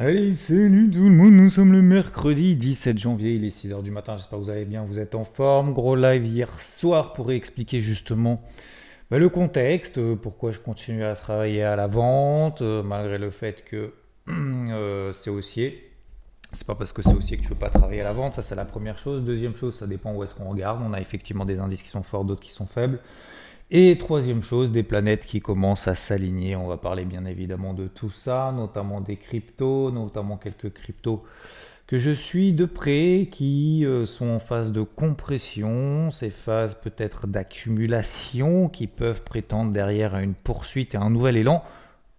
Allez, salut tout le monde, nous sommes le mercredi 17 janvier, il est 6h du matin, j'espère que vous allez bien, vous êtes en forme. Gros live hier soir pour expliquer justement bah, le contexte, euh, pourquoi je continue à travailler à la vente, euh, malgré le fait que euh, c'est haussier. C'est pas parce que c'est haussier que tu peux pas travailler à la vente, ça c'est la première chose. Deuxième chose, ça dépend où est-ce qu'on regarde. On a effectivement des indices qui sont forts, d'autres qui sont faibles. Et troisième chose, des planètes qui commencent à s'aligner. On va parler bien évidemment de tout ça, notamment des cryptos, notamment quelques cryptos que je suis de près, qui euh, sont en phase de compression, ces phases peut-être d'accumulation, qui peuvent prétendre derrière à une poursuite et un nouvel élan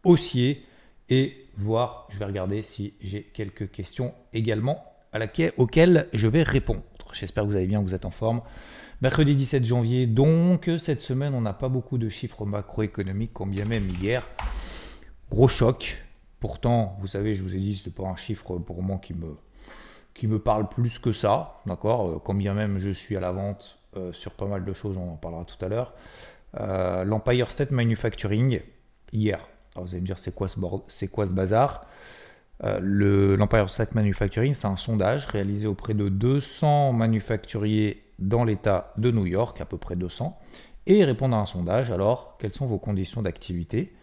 haussier. Et voir, je vais regarder si j'ai quelques questions également à laquelle, auxquelles je vais répondre. J'espère que vous allez bien, vous êtes en forme. Mercredi 17 janvier, donc cette semaine, on n'a pas beaucoup de chiffres macroéconomiques, combien même hier. Gros choc. Pourtant, vous savez, je vous ai dit, ce n'est pas un chiffre pour moi qui me, qui me parle plus que ça. D'accord? Combien même je suis à la vente euh, sur pas mal de choses, on en parlera tout à l'heure. Euh, L'Empire State Manufacturing, hier. Alors vous allez me dire, c'est quoi ce, bazar? Euh, L'Empire State Manufacturing, c'est un sondage réalisé auprès de 200 manufacturiers dans l'État de New York, à peu près 200, et répondre à un sondage. Alors, quelles sont vos conditions d'activité?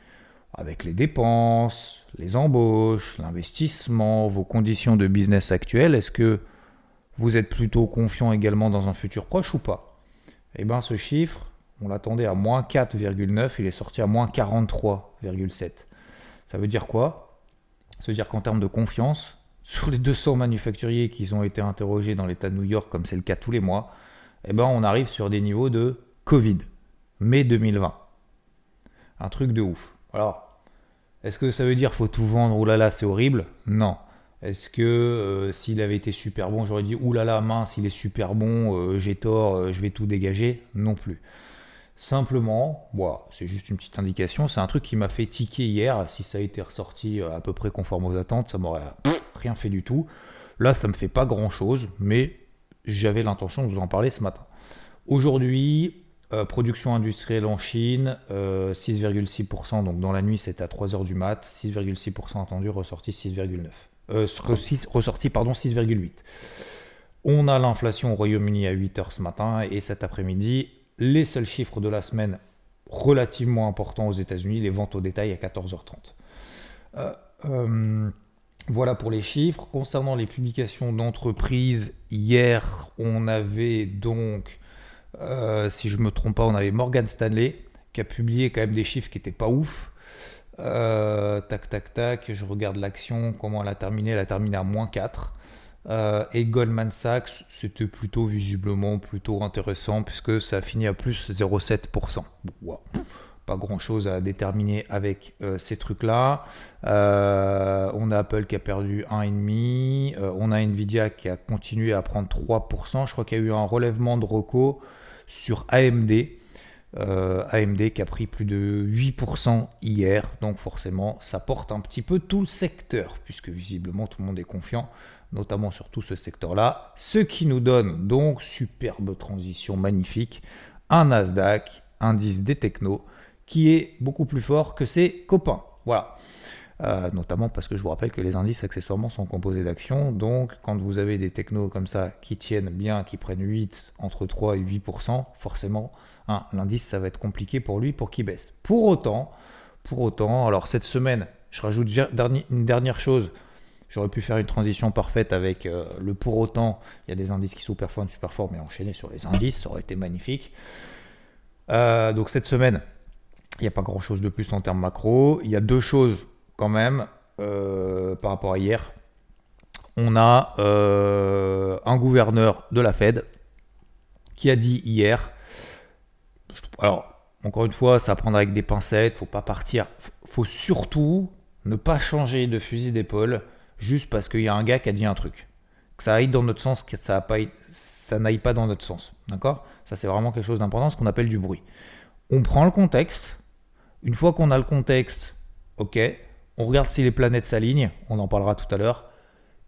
Avec les dépenses, les embauches, l'investissement, vos conditions de business actuelles, est-ce que vous êtes plutôt confiant également dans un futur proche ou pas? Eh bien, ce chiffre, on l'attendait à moins 4,9, il est sorti à moins 43,7. Ça veut dire quoi? Ça veut dire qu'en termes de confiance, sur les 200 manufacturiers qui ont été interrogés dans l'État de New York, comme c'est le cas tous les mois, eh ben on arrive sur des niveaux de Covid, mai 2020. Un truc de ouf. Alors, est-ce que ça veut dire faut tout vendre, oulala, là là, c'est horrible? Non. Est-ce que euh, s'il avait été super bon, j'aurais dit oulala, là mince, il est super bon, euh, j'ai tort, euh, je vais tout dégager? Non plus. Simplement, c'est juste une petite indication, c'est un truc qui m'a fait tiquer hier. Si ça a été ressorti à peu près conforme aux attentes, ça m'aurait rien fait du tout. Là, ça me fait pas grand chose, mais j'avais l'intention de vous en parler ce matin. Aujourd'hui, euh, production industrielle en Chine, 6,6%, euh, donc dans la nuit c'était à 3h du mat, 6,6% attendu, ressorti 6,9%. Euh, ressorti, pardon, 6,8%. On a l'inflation au Royaume-Uni à 8h ce matin et cet après-midi, les seuls chiffres de la semaine relativement importants aux États-Unis, les ventes au détail à 14h30. Voilà pour les chiffres. Concernant les publications d'entreprises, hier, on avait donc, euh, si je ne me trompe pas, on avait Morgan Stanley qui a publié quand même des chiffres qui n'étaient pas ouf. Euh, tac, tac, tac, je regarde l'action, comment elle a terminé? Elle a terminé à moins 4. Euh, et Goldman Sachs, c'était plutôt visiblement plutôt intéressant puisque ça a fini à plus 0,7% pas grand chose à déterminer avec euh, ces trucs-là. Euh, on a Apple qui a perdu 1,5. Euh, on a Nvidia qui a continué à prendre 3%. Je crois qu'il y a eu un relèvement de reco sur AMD. AMD qui a pris plus de 8% hier. Donc forcément, ça porte un petit peu tout le secteur, puisque visiblement tout le monde est confiant, notamment sur tout ce secteur-là. Ce qui nous donne donc, superbe transition magnifique, un Nasdaq, indice des technos qui est beaucoup plus fort que ses copains. Voilà. Euh, notamment parce que je vous rappelle que les indices accessoirement sont composés d'actions. Donc quand vous avez des technos comme ça qui tiennent bien, qui prennent 8, entre 3 et 8%, forcément, hein, l'indice, ça va être compliqué pour lui pour qu'il baisse. Pour autant, pour autant, alors cette semaine, je rajoute une dernière chose. J'aurais pu faire une transition parfaite avec euh, le pour autant. Il y a des indices qui sous-performent, super fort, mais enchaîner sur les indices, ça aurait été magnifique. Euh, donc cette semaine, il n'y a pas grand-chose de plus en termes macro. Il y a deux choses quand même euh, par rapport à hier. On a euh, un gouverneur de la Fed qui a dit hier, alors encore une fois, ça prendre avec des pincettes, faut pas partir. Faut surtout ne pas changer de fusil d'épaule juste parce qu'il y a un gars qui a dit un truc. Que ça aille dans notre sens, que ça, ça n'aille pas dans notre sens. D'accord? Ça, c'est vraiment quelque chose d'important, ce qu'on appelle du bruit. On prend le contexte. Une fois qu'on a le contexte, ok, on regarde si les planètes s'alignent. On en parlera tout à l'heure.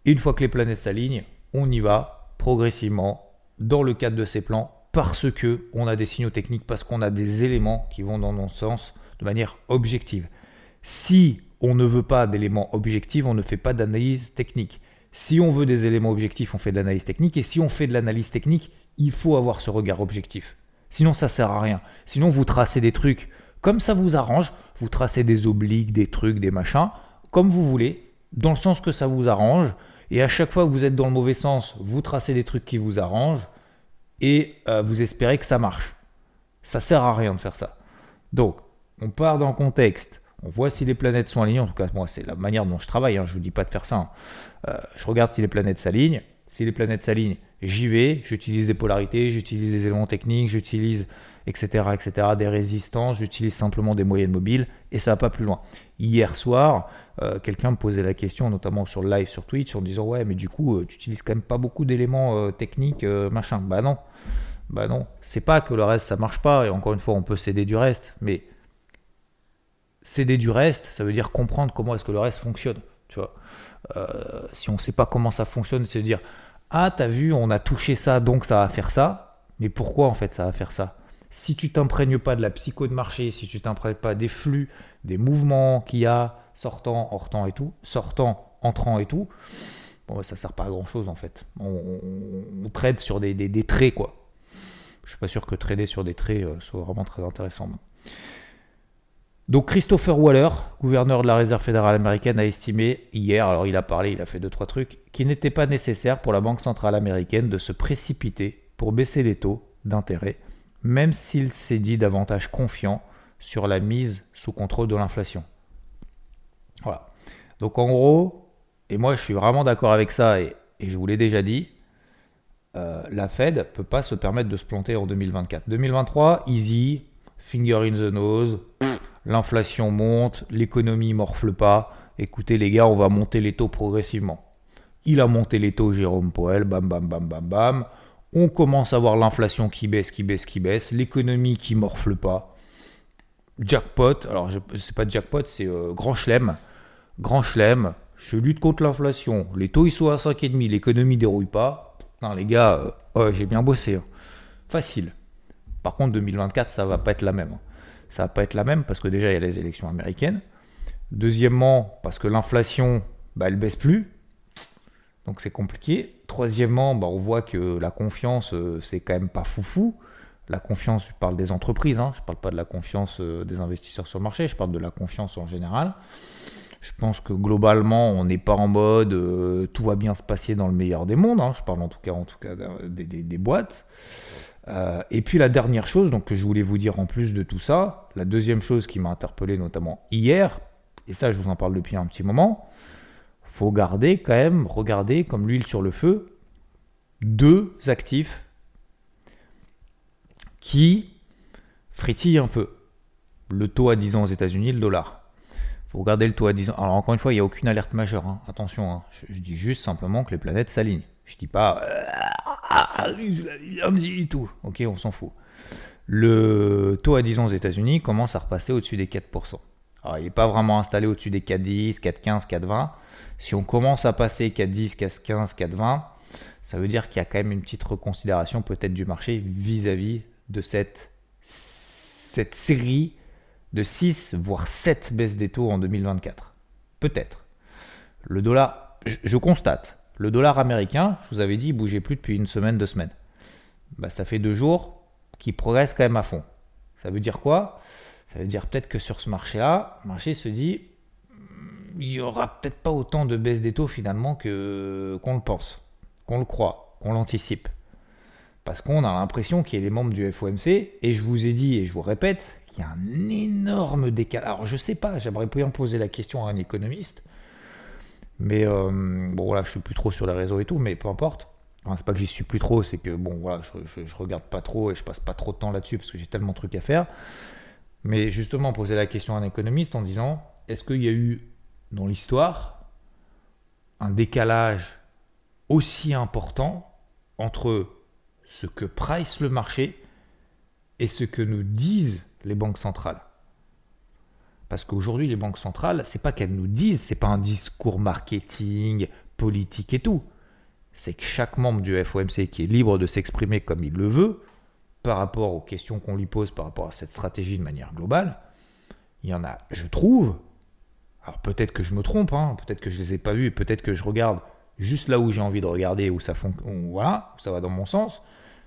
Une fois que les planètes s'alignent, on y va progressivement dans le cadre de ces plans parce que on a des signaux techniques, parce qu'on a des éléments qui vont dans notre sens de manière objective. Si on ne veut pas d'éléments objectifs, on ne fait pas d'analyse technique. Si on veut des éléments objectifs, on fait de l'analyse technique. Et si on fait de l'analyse technique, il faut avoir ce regard objectif. Sinon, ça sert à rien. Sinon, vous tracez des trucs comme ça vous arrange. Vous tracez des obliques, des trucs, des machins, comme vous voulez, dans le sens que ça vous arrange. Et à chaque fois que vous êtes dans le mauvais sens, vous tracez des trucs qui vous arrangent et euh, vous espérez que ça marche. Ça sert à rien de faire ça. Donc, on part dans le contexte, on voit si les planètes sont alignées. En tout cas, moi, c'est la manière dont je travaille. Hein. Je ne vous dis pas de faire ça. Hein. Euh, je regarde si les planètes s'alignent. Si les planètes s'alignent, j'y vais. J'utilise des polarités, j'utilise des éléments techniques, j'utilise etc., etc., des résistances, j'utilise simplement des moyennes mobiles et ça va pas plus loin. Hier soir, euh, quelqu'un me posait la question, notamment sur le live sur Twitch, en disant ouais, mais du coup, euh, tu utilises quand même pas beaucoup d'éléments euh, techniques, machin. Bah non, bah non. C'est pas que le reste ça marche pas et encore une fois, on peut céder du reste, mais céder du reste, ça veut dire comprendre comment est-ce que le reste fonctionne. Tu vois, si on sait pas comment ça fonctionne, c'est dire ah t'as vu, on a touché ça, donc ça va faire ça. Mais pourquoi en fait ça va faire ça? Si tu t'imprègnes pas de la psycho de marché, si tu t'imprègnes pas des flux, des mouvements qu'il y a, sortant, sortant et tout, sortant, entrant et tout, bon, bah, ça sert pas à grand chose en fait. On, trade sur des, des, traits quoi. Je suis pas sûr que trader sur des traits euh, soit vraiment très intéressant. Donc Christopher Waller, gouverneur de la Réserve fédérale américaine, a estimé hier, alors il a parlé, il a fait deux trois trucs, qu'il n'était pas nécessaire pour la Banque centrale américaine de se précipiter pour baisser les taux d'intérêt même s'il s'est dit davantage confiant sur la mise sous contrôle de l'inflation. Voilà. Donc en gros, et moi je suis vraiment d'accord avec ça, et, je vous l'ai déjà dit, euh, la Fed ne peut pas se permettre de se planter en 2024. 2023, easy, finger in the nose, l'inflation monte, l'économie morfle pas. Écoutez les gars, on va monter les taux progressivement. Il a monté les taux Jérôme Powell, bam bam bam bam bam on commence à voir l'inflation qui baisse, qui baisse, qui baisse, l'économie qui morfle pas. Jackpot, alors c'est pas jackpot, c'est euh, grand chelem. Grand chelem, je lutte contre l'inflation. Les taux ils sont à 5,5, l'économie dérouille pas. Non les gars, euh, j'ai bien bossé. Hein. Facile. Par contre 2024 ça va pas être la même. Ça va pas être la même parce que déjà il y a les élections américaines. Deuxièmement, parce que l'inflation, bah, elle baisse plus. Donc c'est compliqué. Troisièmement, bah, on voit que la confiance, euh, c'est quand même pas foufou. La confiance, je parle des entreprises, hein, je ne parle pas de la confiance euh, des investisseurs sur le marché, je parle de la confiance en général. Je pense que globalement, on n'est pas en mode euh, tout va bien se passer dans le meilleur des mondes. Hein. je parle en tout cas, en tout cas des, boîtes. et puis la dernière chose, donc que je voulais vous dire en plus de tout ça, la deuxième chose qui m'a interpellé notamment hier, et ça je vous en parle depuis un petit moment, faut garder quand même, regarder comme l'huile sur le feu, deux actifs qui frétillent un peu. Le taux à 10 ans aux États-Unis, le dollar. Faut regarder le taux à 10 ans. Alors encore une fois, il n'y a aucune alerte majeure. Hein. Attention, hein. je, dis juste simplement que les planètes s'alignent. Je dis pas tout. Ok, on s'en fout. Le taux à 10 ans aux États-Unis commence à repasser au-dessus des 4%. Alors, il n'est pas vraiment installé au-dessus des 4,10, 4,15, 4,20. Si on commence à passer 4,10, 4,15, 4,20, ça veut dire qu'il y a quand même une petite reconsidération peut-être du marché vis-à-vis de cette, série de 6 voire 7 baisses des taux en 2024. Peut-être. Le dollar, je, constate, le dollar américain, je vous avais dit, il bougeait plus depuis une semaine, deux semaines. Bah, ça fait deux jours qu'il progresse quand même à fond. Ça veut dire quoi? Ça veut dire peut-être que sur ce marché-là, le marché se dit, il y aura peut-être pas autant de baisse des taux finalement que qu'on le pense, qu'on le croit, qu'on l'anticipe. Parce qu'on a l'impression qu'il y a des membres du FOMC, et je vous ai dit et je vous répète, qu'il y a un énorme décalage. Alors je sais pas, j'aimerais bien poser la question à un économiste, mais euh, bon là je suis plus trop sur les réseaux et tout, mais peu importe. c'est pas que j'y suis plus trop, c'est que bon, voilà, je, je, regarde pas trop et je passe pas trop de temps là-dessus parce que j'ai tellement de trucs à faire. Mais justement, poser la question à un économiste en disant est-ce qu'il y a eu dans l'histoire un décalage aussi important entre ce que price le marché et ce que nous disent les banques centrales. Parce qu'aujourd'hui, les banques centrales, c'est pas qu'elles nous disent, c'est pas un discours marketing, politique et tout. C'est que chaque membre du FOMC qui est libre de s'exprimer comme il le veut, par rapport aux questions qu'on lui pose par rapport à cette stratégie de manière globale, il y en a, je trouve, alors peut-être que je me trompe, hein, peut-être que je les ai pas vus, et peut-être que je regarde juste là où j'ai envie de regarder, où ça, voilà, ça va dans mon sens,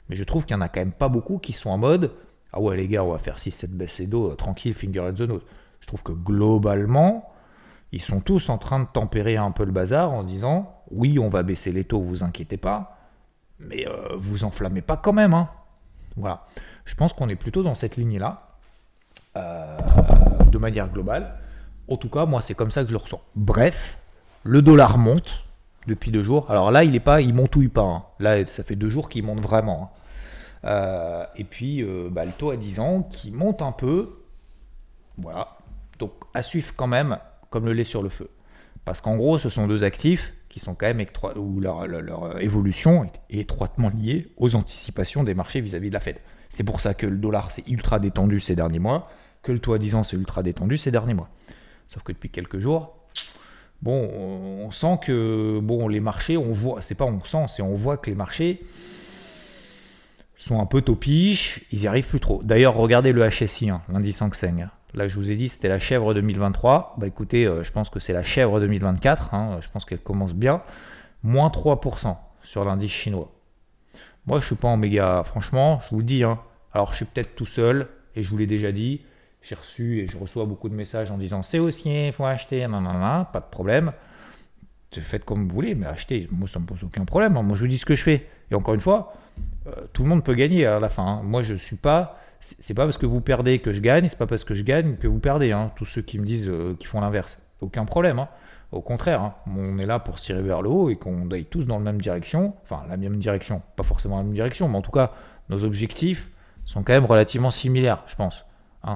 mais je trouve qu'il y en a quand même pas beaucoup qui sont en mode Ah ouais, les gars, on va faire 6-7 baisses d'eau, euh, tranquille, finger at the nose. Je trouve que globalement, ils sont tous en train de tempérer un peu le bazar en disant Oui, on va baisser les taux, vous inquiétez pas, mais euh, vous enflammez pas quand même. Hein. Voilà. Je pense qu'on est plutôt dans cette ligne-là, euh, de manière globale. En tout cas, moi, c'est comme ça que je le ressens. Bref, le dollar monte depuis deux jours. Alors là, il est pas, il montouille pas. Hein. Là, ça fait deux jours qu'il monte vraiment. Hein. Euh, et puis, euh, bah, le taux à 10 ans qui monte un peu. Voilà. Donc, à suivre quand même, comme le lait sur le feu. Parce qu'en gros, ce sont deux actifs qui sont quand même où leur, leur, évolution est étroitement liée aux anticipations des marchés vis-à-vis de la Fed. C'est pour ça que le dollar s'est ultra détendu ces derniers mois, que le taux à 10 ans s'est ultra détendu ces derniers mois. Sauf que depuis quelques jours, bon, on sent que bon, les marchés, on voit, c'est pas on sent, c'est on voit que les marchés sont un peu topiches, ils y arrivent plus trop. D'ailleurs, regardez le HSI, hein, l'indice Hang. Là, je vous ai dit, c'était la chèvre 2023. Bah écoutez, euh, je pense que c'est la chèvre 2024. Hein. je pense qu'elle commence bien. Moins 3% sur l'indice chinois. Moi, je suis pas en méga. Franchement, je vous le dis. Hein. Alors, je suis peut-être tout seul, et je vous l'ai déjà dit. J'ai reçu et je reçois beaucoup de messages en disant c'est haussier, il faut acheter, non, pas de problème. Faites comme vous voulez, mais achetez. Moi, ça me pose aucun problème. Moi, je vous dis ce que je fais. Et encore une fois, euh, tout le monde peut gagner à la fin. Moi, je suis pas c'est pas parce que vous perdez que je gagne, c'est pas parce que je gagne que vous perdez. Hein. Tous ceux qui me disent euh, qu'ils font l'inverse, aucun problème. Hein. Au contraire, hein. on est là pour se tirer vers le haut et qu'on aille tous dans la même direction, enfin la même direction, pas forcément la même direction, mais en tout cas, nos objectifs sont quand même relativement similaires, je pense.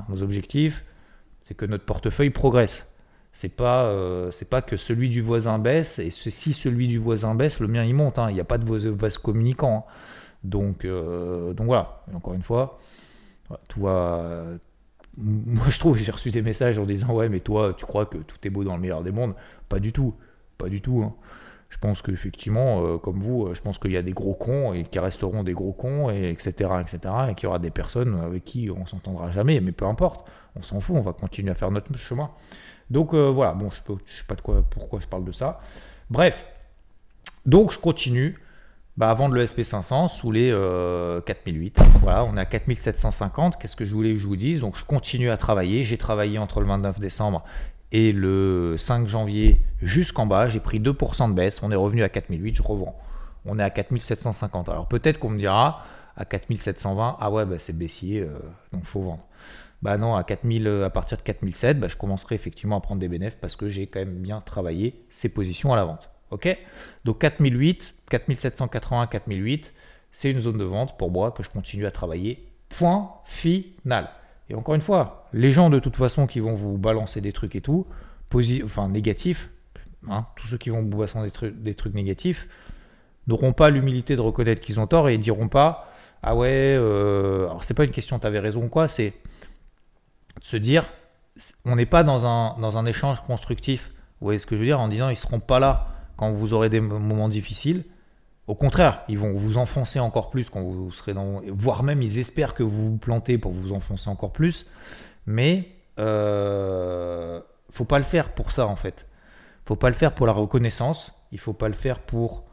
Nos objectifs, c'est que notre portefeuille progresse. C'est pas, euh, c'est pas que celui du voisin baisse et si celui du voisin baisse, le mien il monte. Il n'y a pas de vase communicant. Donc, euh, donc voilà. Et encore une fois, toi, moi je trouve, j'ai reçu des messages en disant ouais mais toi tu crois que tout est beau dans le meilleur des mondes? Pas du tout, pas du tout. Je pense qu'effectivement, euh, comme vous, euh, je pense qu'il y a des gros cons et qui resteront des gros cons et etc etc et qu'il y aura des personnes avec qui on s'entendra jamais. Mais peu importe, on s'en fout, on va continuer à faire notre chemin. Donc euh, voilà, bon je ne sais pas de quoi, pourquoi je parle de ça. Bref, donc je continue bah, avant de l'ESP500 sous les 4008. Euh, voilà, on est à 4750. Qu'est-ce que je voulais que je vous dise? Donc je continue à travailler. J'ai travaillé entre le 29 décembre et le 5 janvier jusqu'en bas. J'ai pris 2% de baisse. On est revenu à 4008. Je revends. On est à 4750. Alors peut-être qu'on me dira à 4720, ah ouais, bah, c'est baissier, donc euh, donc faut vendre. Bah non, à, 4000, euh, à partir de 4007, bah, je commencerai effectivement à prendre des bénéfices parce que j'ai quand même bien travaillé ces positions à la vente. Ok? Donc 4008, 4780, 4008, c'est une zone de vente pour moi que je continue à travailler. Point final. Et encore une fois, les gens de toute façon qui vont vous balancer des trucs et tout, enfin négatifs, hein, tous ceux qui vont vous balancer des, trucs, négatifs, n'auront pas l'humilité de reconnaître qu'ils ont tort et diront pas ah ouais, euh... alors c'est pas une question t'avais raison ou quoi, c'est de se dire on n'est pas dans un, dans un échange constructif. Vous voyez ce que je veux dire en disant ils seront pas là quand vous aurez des moments difficiles. Au contraire, ils vont vous enfoncer encore plus quand vous serez dans. Voire même, ils espèrent que vous vous plantez pour vous enfoncer encore plus. Mais euh, faut pas le faire pour ça en fait. Faut pas le faire pour la reconnaissance. Il faut pas le faire pour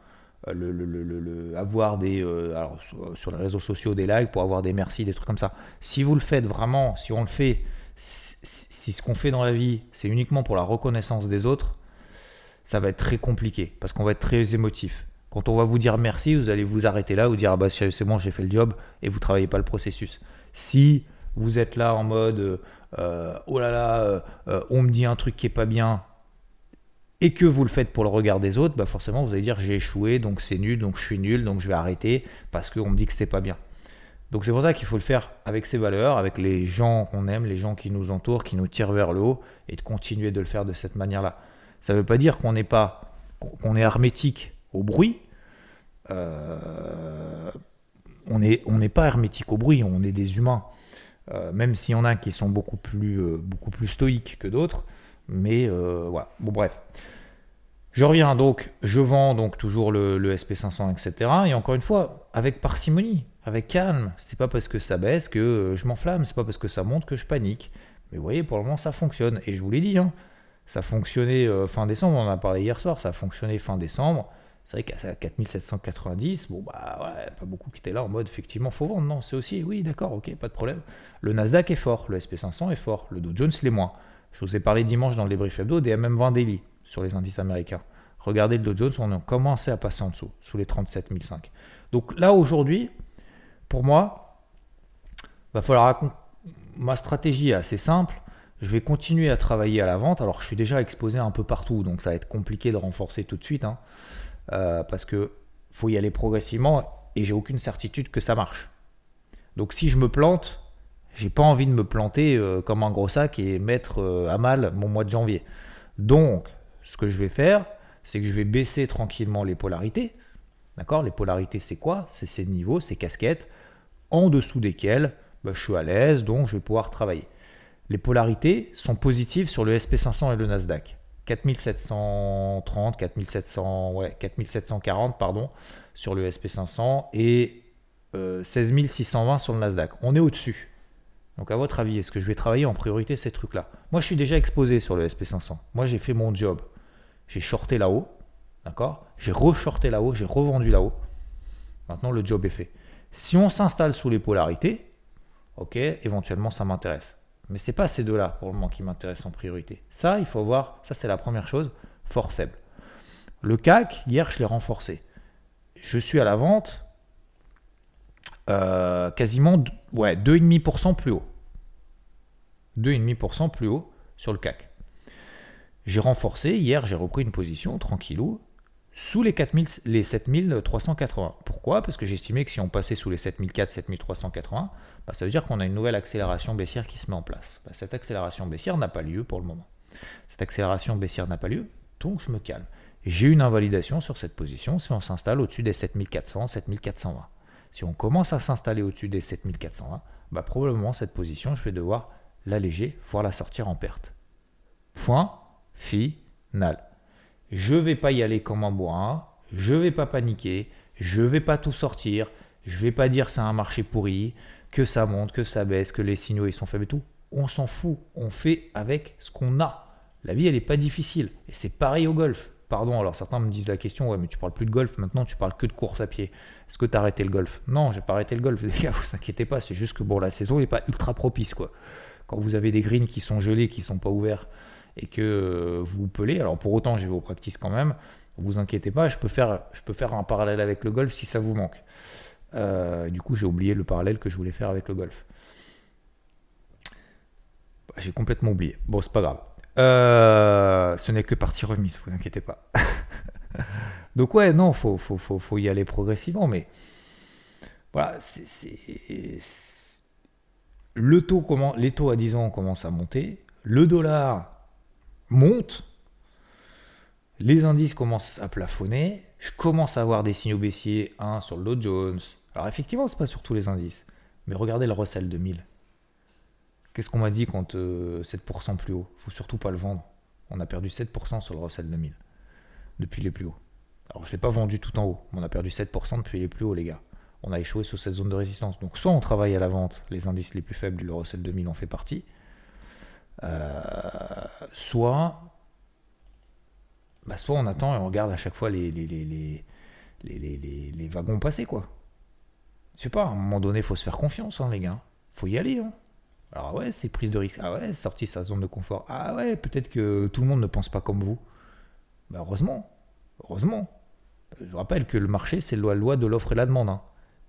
euh, le, avoir des euh, alors, sur les réseaux sociaux des likes pour avoir des merci des trucs comme ça. Si vous le faites vraiment, si on le fait, si ce qu'on fait dans la vie c'est uniquement pour la reconnaissance des autres, ça va être très compliqué parce qu'on va être très émotif. Quand on va vous dire merci, vous allez vous arrêter là, vous dire ah bah c'est bon, j'ai fait le job et vous travaillez pas le processus. Si vous êtes là en mode euh, oh là là, euh, on me dit un truc qui est pas bien, et que vous le faites pour le regard des autres, bah forcément vous allez dire j'ai échoué, donc c'est nul, donc je suis nul, donc je vais arrêter parce qu'on me dit que c'est pas bien. Donc c'est pour ça qu'il faut le faire avec ses valeurs, avec les gens qu'on aime, les gens qui nous entourent, qui nous tirent vers le haut, et de continuer de le faire de cette manière-là. Ça ne veut pas dire qu'on n'est pas, qu'on est hermétique au bruit. Euh, on n'est pas hermétique au bruit, on est des humains. Euh, même s'il y en a qui sont beaucoup plus, euh, stoïques que d'autres. Mais voilà. Bon bref. Je reviens donc, je vends donc toujours le, le, SP500, etc. Et encore une fois, avec parcimonie, avec calme. C'est pas parce que ça baisse que je m'enflamme, c'est pas parce que ça monte que je panique. Mais vous voyez, pour le moment, ça fonctionne. Et je vous l'ai dit, hein, ça fonctionnait fin décembre, on en a parlé hier soir, ça a fonctionné fin décembre. C'est vrai qu'à 4790, bon bah ouais, pas beaucoup qui étaient là en mode effectivement faut vendre. Non, c'est aussi, oui d'accord, ok, pas de problème. Le Nasdaq est fort, le SP500 est fort, le Dow Jones l'est moins. Je vous ai parlé dimanche dans les briefs hebdo des MM20 daily sur les indices américains. Regardez le Dow Jones, on a commencé à passer en dessous, sous les 37005. Donc là aujourd'hui, pour moi, va falloir ma stratégie est assez simple. Je vais continuer à travailler à la vente. Alors je suis déjà exposé un peu partout, donc ça va être compliqué de renforcer tout de suite. Hein. Euh, parce que faut y aller progressivement et j'ai aucune certitude que ça marche. Donc si je me plante, j'ai pas envie de me planter euh, comme un gros sac et mettre euh, à mal mon mois de janvier. Donc ce que je vais faire, c'est que je vais baisser tranquillement les polarités. D'accord? Les polarités, c'est quoi? C'est ces niveaux, ces casquettes, en dessous desquels bah, je suis à l'aise, donc je vais pouvoir travailler. Les polarités sont positives sur le SP500 et le Nasdaq. 4730, 4700, ouais, 4740 pardon, sur le SP500 et 16620 euh, sur le Nasdaq. On est au-dessus. Donc à votre avis, est-ce que je vais travailler en priorité ces trucs-là? Moi je suis déjà exposé sur le SP500. Moi j'ai fait mon job. J'ai shorté là-haut, d'accord? J'ai re-shorté là-haut, j'ai revendu là-haut. Maintenant le job est fait. Si on s'installe sous les polarités, ok, éventuellement ça m'intéresse. Mais c'est pas ces deux-là pour le moment qui m'intéressent en priorité. Ça, il faut voir, ça c'est la première chose, fort faible. Le CAC, hier je l'ai renforcé. Je suis à la vente euh, quasiment ouais, 2,5% plus haut. 2,5% plus haut sur le CAC. J'ai renforcé, hier j'ai repris une position tranquillou sous les, 4000, les 7380. Pourquoi? Parce que j'estimais que si on passait sous les 7400, 7380, bah, ça veut dire qu'on a une nouvelle accélération baissière qui se met en place. Bah, cette accélération baissière n'a pas lieu pour le moment. Cette accélération baissière n'a pas lieu, donc je me calme. J'ai une invalidation sur cette position si on s'installe au-dessus des 7400, 7420. Si on commence à s'installer au-dessus des 7420, bah, probablement cette position, je vais devoir l'alléger, voire la sortir en perte. Point final. Je ne vais pas y aller comme un bois, je ne vais pas paniquer, je ne vais pas tout sortir, je ne vais pas dire c'est un marché pourri, que ça monte, que ça baisse, que les signaux ils sont faibles et tout. On s'en fout, on fait avec ce qu'on a. La vie elle n'est pas difficile et c'est pareil au golf. Pardon, alors certains me disent la question, ouais mais tu parles plus de golf maintenant, tu parles que de course à pied. Est-ce que tu as arrêté le golf? Non, j'ai pas arrêté le golf, les gars, vous inquiétez pas, c'est juste que bon la saison n'est pas ultra propice quoi. Quand vous avez des greens qui sont gelés, qui sont pas ouverts et que vous pelez, alors pour autant j'ai vos practices quand même, vous inquiétez pas, je je peux faire un parallèle avec le golf si ça vous manque. Euh, du coup, j'ai oublié le parallèle que je voulais faire avec le golf. Bah, j'ai complètement oublié. Bon, c'est pas grave. Euh, ce n'est que partie remise, vous inquiétez pas. Donc ouais, non, faut, faut, faut, faut, y aller progressivement, mais voilà, c'est, le taux comment, les taux à 10 ans commencent à monter, le dollar monte, les indices commencent à plafonner, je commence à avoir des signaux baissiers, 1 sur le Dow Jones, alors effectivement, c'est pas sur tous les indices. Mais regardez le Russell 2000. Qu'est-ce qu'on m'a dit quand 7% euh, plus haut? Faut surtout pas le vendre. On a perdu 7% sur le Russell 2000 depuis les plus hauts. Alors je l'ai pas vendu tout en haut, mais on a perdu 7% depuis les plus hauts les gars. On a échoué sur cette zone de résistance. Donc soit on travaille à la vente, les indices les plus faibles du Russell 2000 en fait partie, euh, soit, bah, soit on attend et on regarde à chaque fois les, les, les, les wagons passer quoi. Je sais pas, à un moment donné, faut se faire confiance, hein, les gars. faut y aller. Hein. Alors ouais, c'est prise de risque. Ah ouais, sorti sa zone de confort. Ah ouais, peut-être que tout le monde ne pense pas comme vous. Bah heureusement. Heureusement. Je vous rappelle que le marché, c'est la loi de l'offre et la demande. Hein.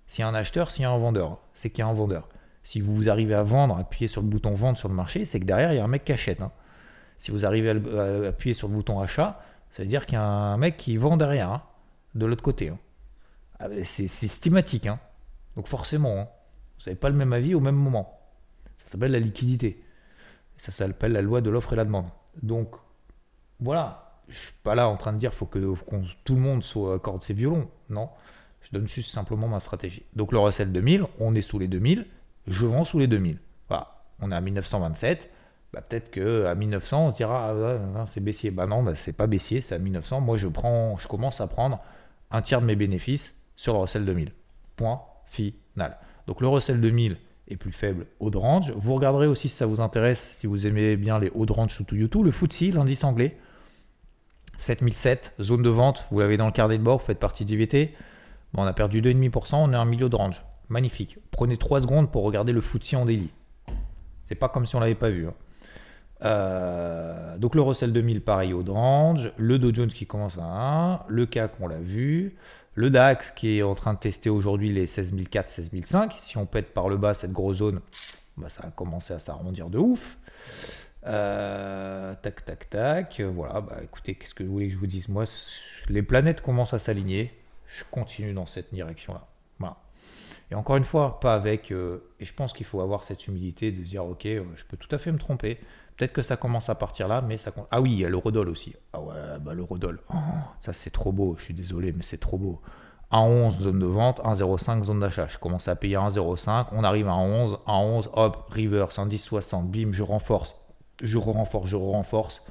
S'il y a un acheteur, s'il y a un vendeur, c'est qu'il y a un vendeur. Si vous arrivez à vendre, appuyer sur le bouton vendre sur le marché, c'est que derrière, il y a un mec qui achète. Hein. Si vous arrivez à appuyer sur le bouton achat, ça veut dire qu'il y a un mec qui vend derrière, hein, de l'autre côté. Hein. Ah, c'est systématique. Donc forcément, hein, vous n'avez pas le même avis au même moment. Ça s'appelle la liquidité. Ça s'appelle la loi de l'offre et la demande. Donc voilà, je suis pas là en train de dire faut que tout le monde soit accorde ses violons. Non, je donne juste simplement ma stratégie. Donc le recel 2000, on est sous les 2000, je vends sous les 2000. Voilà, on est à 1927. Bah, peut-être qu'à 1900, on se dira ah, c'est baissier. Bah non, bah, c'est pas baissier, c'est à 1900. Moi, je, prends, je commence à prendre un tiers de mes bénéfices sur le recel 2000. Point Donc le recel 2000 est plus faible haut de range. Vous regarderez aussi si ça vous intéresse, si vous aimez bien les hauts de range sous YouTube, le FTSE, l'indice anglais. 7007, zone de vente, vous l'avez dans le carnet de bord, vous faites partie d'IVT. Bon, on a perdu 2,5%, on est un milieu de range. Magnifique. Prenez 3 secondes pour regarder le FTSE en daily. C'est pas comme si on l'avait pas vu. Hein. Euh, donc le Russell 2000 pareil au range, le Dow Jones qui commence à 1, le CAC on l'a vu, le DAX qui est en train de tester aujourd'hui les 16004, 16005. Si on pète par le bas cette grosse zone, bah, ça a commencé à s'arrondir de ouf. Euh, tac, tac, tac. Voilà, bah écoutez, qu'est-ce que vous voulez que je vous dise? Moi, les planètes commencent à s'aligner. Je continue dans cette direction-là. Voilà. Et encore une fois, pas avec. Euh, et je pense qu'il faut avoir cette humilité de dire ok, euh, je peux tout à fait me tromper. Peut-être que ça commence à partir là, mais ça. Ah oui, il y a le Rodol aussi. Ah ouais, bah le Rodol. Oh, ça, c'est trop beau. Je suis désolé, mais c'est trop beau. 1,11 zone de vente, 1,05 zone d'achat. Je commence à payer 1,05, on arrive à 11, 1,11, hop, reverse, 1,10,60, bim, je renforce, je renforce, je renforce.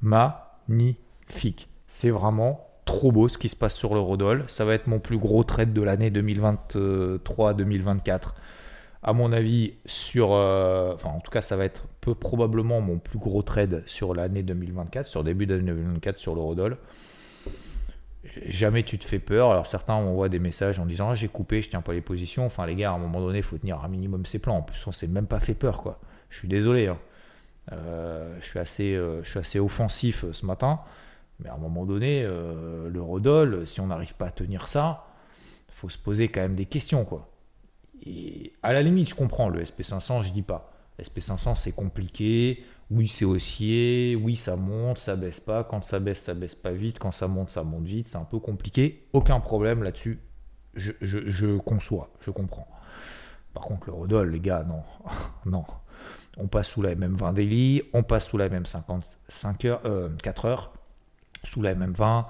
Magnifique. C'est vraiment trop beau ce qui se passe sur le Rodol. Ça va être mon plus gros trade de l'année 2023-2024 à mon avis, sur. Euh, en tout cas, ça va être peu probablement mon plus gros trade sur l'année 2024, sur début d'année 2024 sur l'eurodoll. Jamais tu te fais peur. Alors, certains m'envoient des messages en disant ah, J'ai coupé, je tiens pas les positions. Enfin, les gars, à un moment donné, il faut tenir un minimum ses plans. En plus, on s'est même pas fait peur, quoi. Je suis désolé. Hein. Euh, je, suis assez, euh, je suis assez offensif ce matin. Mais à un moment donné, l'eurodoll, si on n'arrive pas à tenir ça, faut se poser quand même des questions, quoi. Et à la limite, je comprends le SP500, je dis pas. SP500, c'est compliqué. Oui, c'est haussier. Oui, ça monte, ça baisse pas. Quand ça baisse, ça baisse pas vite. Quand ça monte, ça monte vite. C'est un peu compliqué. Aucun problème là-dessus. Je, conçois, je comprends. Par contre, le Rodol, les gars, non. non. On passe sous la MM20 daily. On passe sous la MM55 heures, 4 euh, heures. Sous la MM20.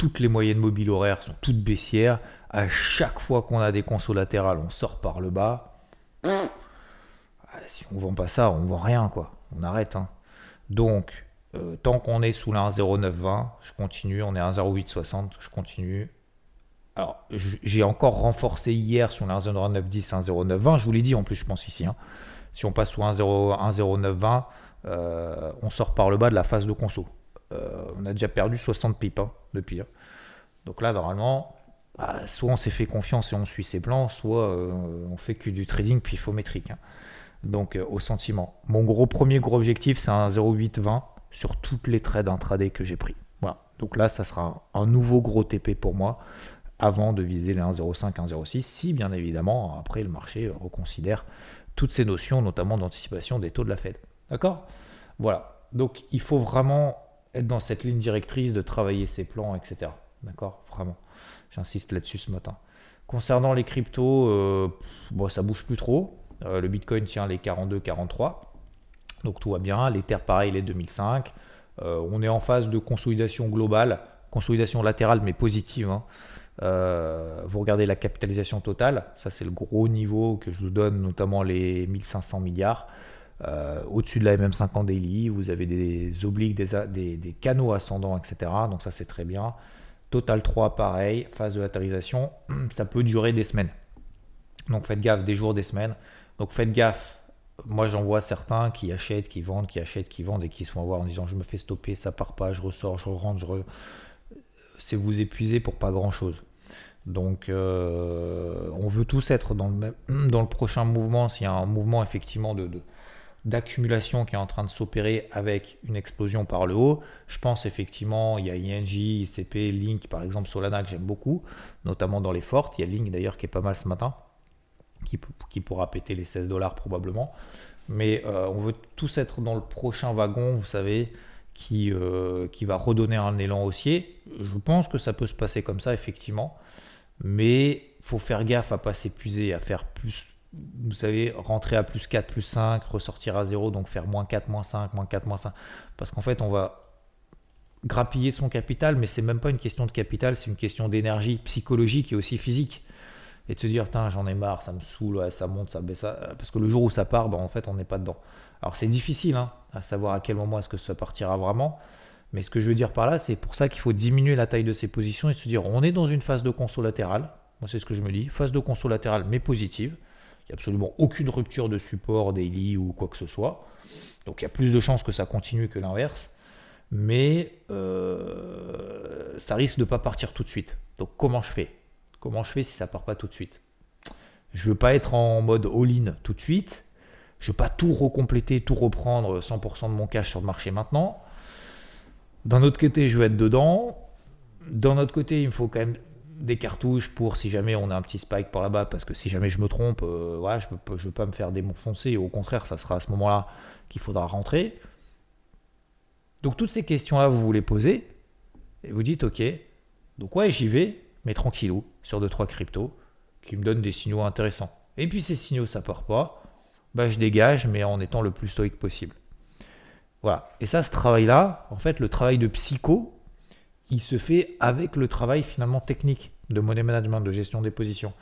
Toutes les moyennes mobiles horaires sont toutes baissières à chaque fois qu'on a des consos latérales, on sort par le bas. Ah, si on vend pas ça, on vend rien, quoi. On arrête. Hein. Donc, euh, tant qu'on est sous la 1,0920, je continue. On est à 1,0860, je continue. Alors, j'ai encore renforcé hier sur la 1,0910, 1,0920. Je vous l'ai dit en plus, je pense ici. Hein. Si on passe sous 1,0920, euh, on sort par le bas de la phase de conso. Euh, on a déjà perdu 60 pips hein, depuis. Donc là, normalement, bah, soit on s'est fait confiance et on suit ses plans, soit euh, on fait que du trading pifométrique. Hein. Donc euh, au sentiment. Mon gros premier gros objectif, c'est un 0,820 sur toutes les trades intraday que j'ai pris. Voilà. Donc là, ça sera un nouveau gros TP pour moi avant de viser les 1,05, 1,06, si bien évidemment après le marché reconsidère toutes ces notions, notamment d'anticipation des taux de la Fed. D'accord? Voilà. Donc il faut vraiment être dans cette ligne directrice de travailler ses plans, etc. D'accord? Vraiment. J'insiste là-dessus ce matin. Concernant les cryptos, euh, bon, ça bouge plus trop. Euh, le Bitcoin tient les 42-43. Donc tout va bien. Terres, pareil, les 2005. Euh, on est en phase de consolidation globale, consolidation latérale mais positive. Hein. vous regardez la capitalisation totale, ça c'est le gros niveau que je vous donne, notamment les 1500 milliards. Au-dessus de la MM50 daily, vous avez des obliques, des, des canaux ascendants, etc. Donc ça c'est très bien. Total 3, pareil, phase de latéralisation, ça peut durer des semaines. Donc faites gaffe, des jours, des semaines. Donc faites gaffe. Moi j'en vois certains qui achètent, qui vendent, qui achètent, qui vendent et qui se font voir en disant je me fais stopper, ça part pas, je ressors, je rentre, je c'est vous épuiser pour pas grand chose. Donc euh, on veut tous être dans le, dans le prochain mouvement, s'il y a un mouvement effectivement de, d'accumulation qui est en train de s'opérer avec une explosion par le haut. Je pense effectivement, il y a ING, ICP, Link, par exemple Solana que j'aime beaucoup, notamment dans les fortes. Il y a Link d'ailleurs qui est pas mal ce matin, qui, pourra péter les 16 dollars probablement. Mais euh, on veut tous être dans le prochain wagon, vous savez, qui, euh, qui va redonner un élan haussier. Je pense que ça peut se passer comme ça, effectivement. Mais faut faire gaffe à pas s'épuiser, à faire plus, vous savez, rentrer à plus 4, plus 5, ressortir à 0, donc faire moins 4, moins 5, moins 4, moins 5. Parce qu'en fait, on va grappiller son capital, mais c'est même pas une question de capital, c'est une question d'énergie psychologique et aussi physique. Et de se dire, j'en ai marre, ça me saoule, ça monte, ça baisse. Parce que le jour où ça part, ben, en fait, on n'est pas dedans. Alors c'est difficile hein, à savoir à quel moment est-ce que ça partira vraiment. Mais ce que je veux dire par là, c'est pour ça qu'il faut diminuer la taille de ses positions et se dire, on est dans une phase de conso latérale. Moi, c'est ce que je me dis. Phase de conso latérale, mais positive. A absolument aucune rupture de support daily ou quoi que ce soit. Donc il y a plus de chances que ça continue que l'inverse mais euh, ça risque de ne pas partir tout de suite. Donc comment je fais? Comment je fais si ça part pas tout de suite? Je veux pas être en mode all-in tout de suite. Je veux pas tout recompléter, tout reprendre 100% de mon cash sur le marché maintenant. D'un autre côté, je veux être dedans. D'un autre côté, il me faut quand même des cartouches pour si jamais on a un petit spike par là-bas, parce que si jamais je me trompe, euh, je ne veux pas me faire défoncer. Au contraire, ça sera à ce moment-là qu'il faudra rentrer. Donc toutes ces questions-là, vous vous les posez et vous dites ok, donc ouais, j'y vais, mais tranquillou, sur 2-3 cryptos qui me donnent des signaux intéressants. Et puis ces signaux, ça part pas, bah je dégage, mais en étant le plus stoïque possible. Voilà. Et ça, ce travail-là, en fait, le travail de psycho, il se fait avec le travail finalement technique de money management, de gestion des positions.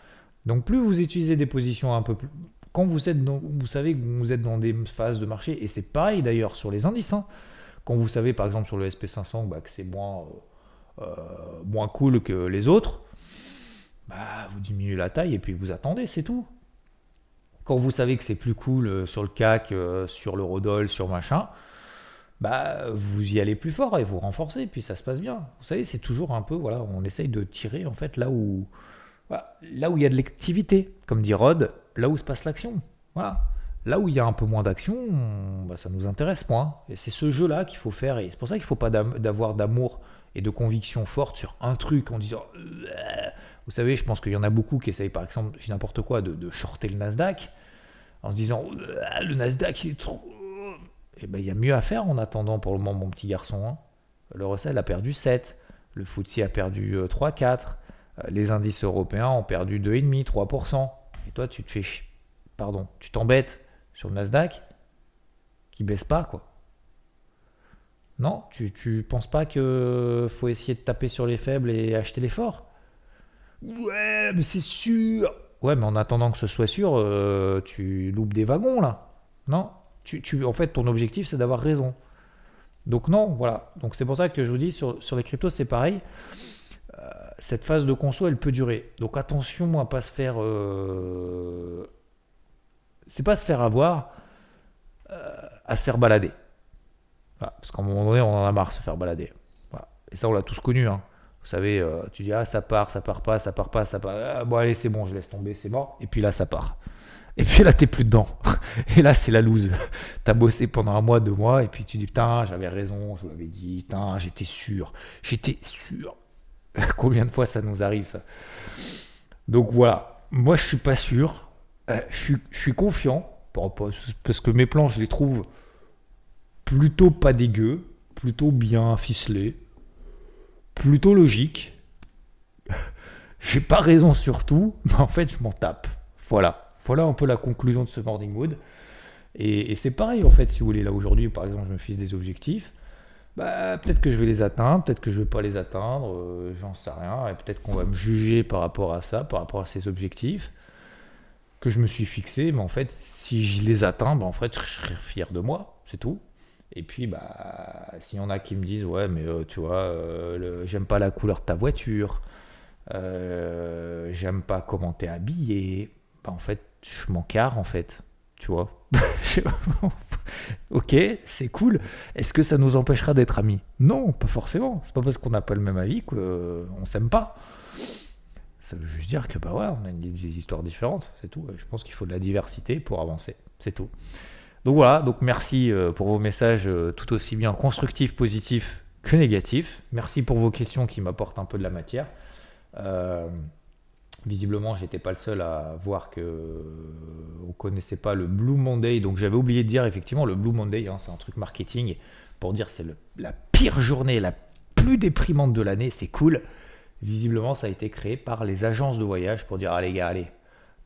Donc plus vous utilisez des positions un peu plus... Quand vous êtes dans, vous savez que vous êtes dans des phases de marché, et c'est pareil d'ailleurs sur les indices, hein, quand vous savez par exemple sur le SP500 bah, que c'est moins, euh, euh, moins cool que les autres, bah, vous diminuez la taille et puis vous attendez, c'est tout. Quand vous savez que c'est plus cool euh, sur le CAC, sur le Rodol, sur machin, bah, vous y allez plus fort et vous renforcez, puis ça se passe bien. Vous savez, c'est toujours un peu, voilà, on essaye de tirer en fait là où, là où il y a de l'activité, comme dit Rod, là où se passe l'action. Voilà. Là où il y a un peu moins d'action, bah, ça nous intéresse moins. Et c'est ce jeu-là qu'il faut faire. Et c'est pour ça qu'il ne faut pas d'avoir d'amour et de conviction forte sur un truc en disant. Vous savez, je pense qu'il y en a beaucoup qui essayent, par exemple, j'ai n'importe quoi, de, de, shorter le Nasdaq en se disant le Nasdaq, il est trop. Eh ben, il y a mieux à faire en attendant pour le moment, mon petit garçon. Hein. Le Russell a perdu 7, le FTSE a perdu 3-4, euh, euh, les indices européens ont perdu 2,5%, 3%. Et toi, tu te fais. Pardon, tu t'embêtes sur le Nasdaq qui baisse pas, quoi. Non, tu, tu penses pas que faut essayer de taper sur les faibles et acheter les forts? Ouais, mais c'est sûr. Ouais, mais en attendant que ce soit sûr, euh, tu loupes des wagons là. Non, en fait, ton objectif c'est d'avoir raison. Donc non, voilà. Donc c'est pour ça que je vous dis sur, les cryptos c'est pareil. Euh, cette phase de conso elle peut durer. Donc attention à pas se faire euh, c'est pas se faire avoir, euh, à se faire balader. parce qu'à un moment donné, on en a marre de se faire balader. Et ça, on l'a tous connu. Hein. Vous savez, tu dis, ah, ça part, ça part pas, ça part pas, ça part. Ah, bon, allez, c'est bon, je laisse tomber, c'est mort. Et puis là, ça part. Et puis là, t'es plus dedans. Et là, c'est la loose. T'as bossé pendant un mois, deux mois, et puis tu dis, putain, j'avais raison, je vous l'avais dit, putain, j'étais sûr. J'étais sûr. Combien de fois ça nous arrive, ça? Donc voilà. Moi, je suis pas sûr. Euh, je, suis, confiant, parce que mes plans, je les trouve plutôt pas dégueux, plutôt bien ficelés, plutôt logiques. J'ai pas raison sur tout, mais en fait, je m'en tape. Voilà. Voilà un peu la conclusion de ce Morning Mood. Et, c'est pareil, en fait, si vous voulez, là aujourd'hui, par exemple, je me fixe des objectifs. Bah, peut-être que je vais les atteindre, peut-être que je vais pas les atteindre, euh, j'en sais rien, et peut-être qu'on va me juger par rapport à ça, par rapport à ces objectifs que je me suis fixé, mais en fait, si je les atteins, bah, en fait, je serai fier de moi, c'est tout. Et puis, bah, s'il y a qui me disent, ouais, mais euh, tu vois, euh, j'aime pas la couleur de ta voiture, j'aime pas comment t'es habillé, bah, en fait, je m'en en fait, tu vois. ok, c'est cool. Est-ce que ça nous empêchera d'être amis? Non, pas forcément. C'est pas parce qu'on n'a pas le même avis qu'on s'aime pas. Ça veut juste dire que bah ouais, on a des histoires différentes, c'est tout. Je pense qu'il faut de la diversité pour avancer, c'est tout. Donc voilà, donc merci euh, pour vos messages euh, tout aussi bien constructifs, positifs que négatifs. Merci pour vos questions qui m'apportent un peu de la matière. Euh, visiblement, j'étais pas le seul à voir que on connaissait pas le Blue Monday, donc j'avais oublié de dire effectivement le Blue Monday, hein, c'est un truc marketing pour dire c'est la pire journée, la plus déprimante de l'année, c'est cool. Visiblement, ça a été créé par les agences de voyage pour dire, ah les gars, allez,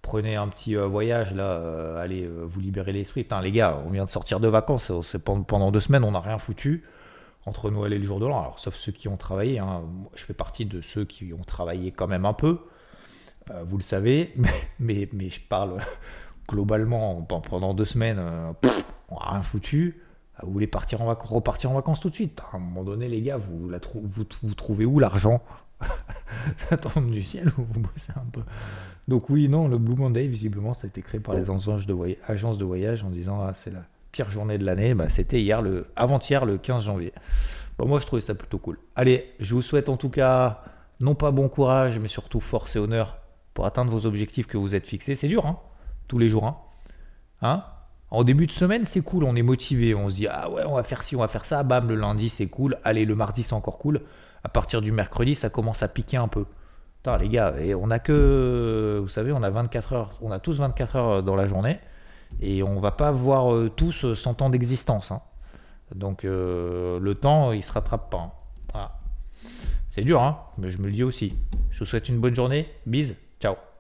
prenez un petit euh, voyage là, euh, allez, euh, vous libérez l'esprit. Putain, les gars, on vient de sortir de vacances, c'est pendant deux semaines, on n'a rien foutu entre Noël et le jour de l'an. Alors, sauf ceux qui ont travaillé, hein. je fais partie de ceux qui ont travaillé quand même un peu, vous le savez, mais, mais, je parle globalement pendant deux semaines, on n'a rien foutu. Vous voulez partir en vacances, repartir en vacances tout de suite. À un moment donné, les gars, vous, la vous, vous trouvez où l'argent Ça tombe du ciel ou vous bossez un peu donc oui, non, le Blue Monday, visiblement, ça a été créé par les agences de, voyage, en disant ah, c'est la pire journée de l'année. Bah, C'était hier, le avant-hier, le 15 janvier. Bon, moi, je trouvais ça plutôt cool. Allez, je vous souhaite en tout cas, non pas bon courage, mais surtout force et honneur pour atteindre vos objectifs que vous êtes fixés. C'est dur, hein, tous les jours. Hein, hein? En début de semaine, c'est cool, on est motivé, on se dit ah ouais, on va faire ci, on va faire ça, bam, le lundi c'est cool, allez, le mardi c'est encore cool. À partir du mercredi, ça commence à piquer un peu les gars, et on a que, vous savez, on a 24 heures, on a tous 24 heures dans la journée, et on va pas voir euh, tous 100 ans d'existence. Hein. Donc euh, le temps, il se rattrape pas. Hein. C'est dur, hein, mais je me le dis aussi. Je vous souhaite une bonne journée. Bise, ciao.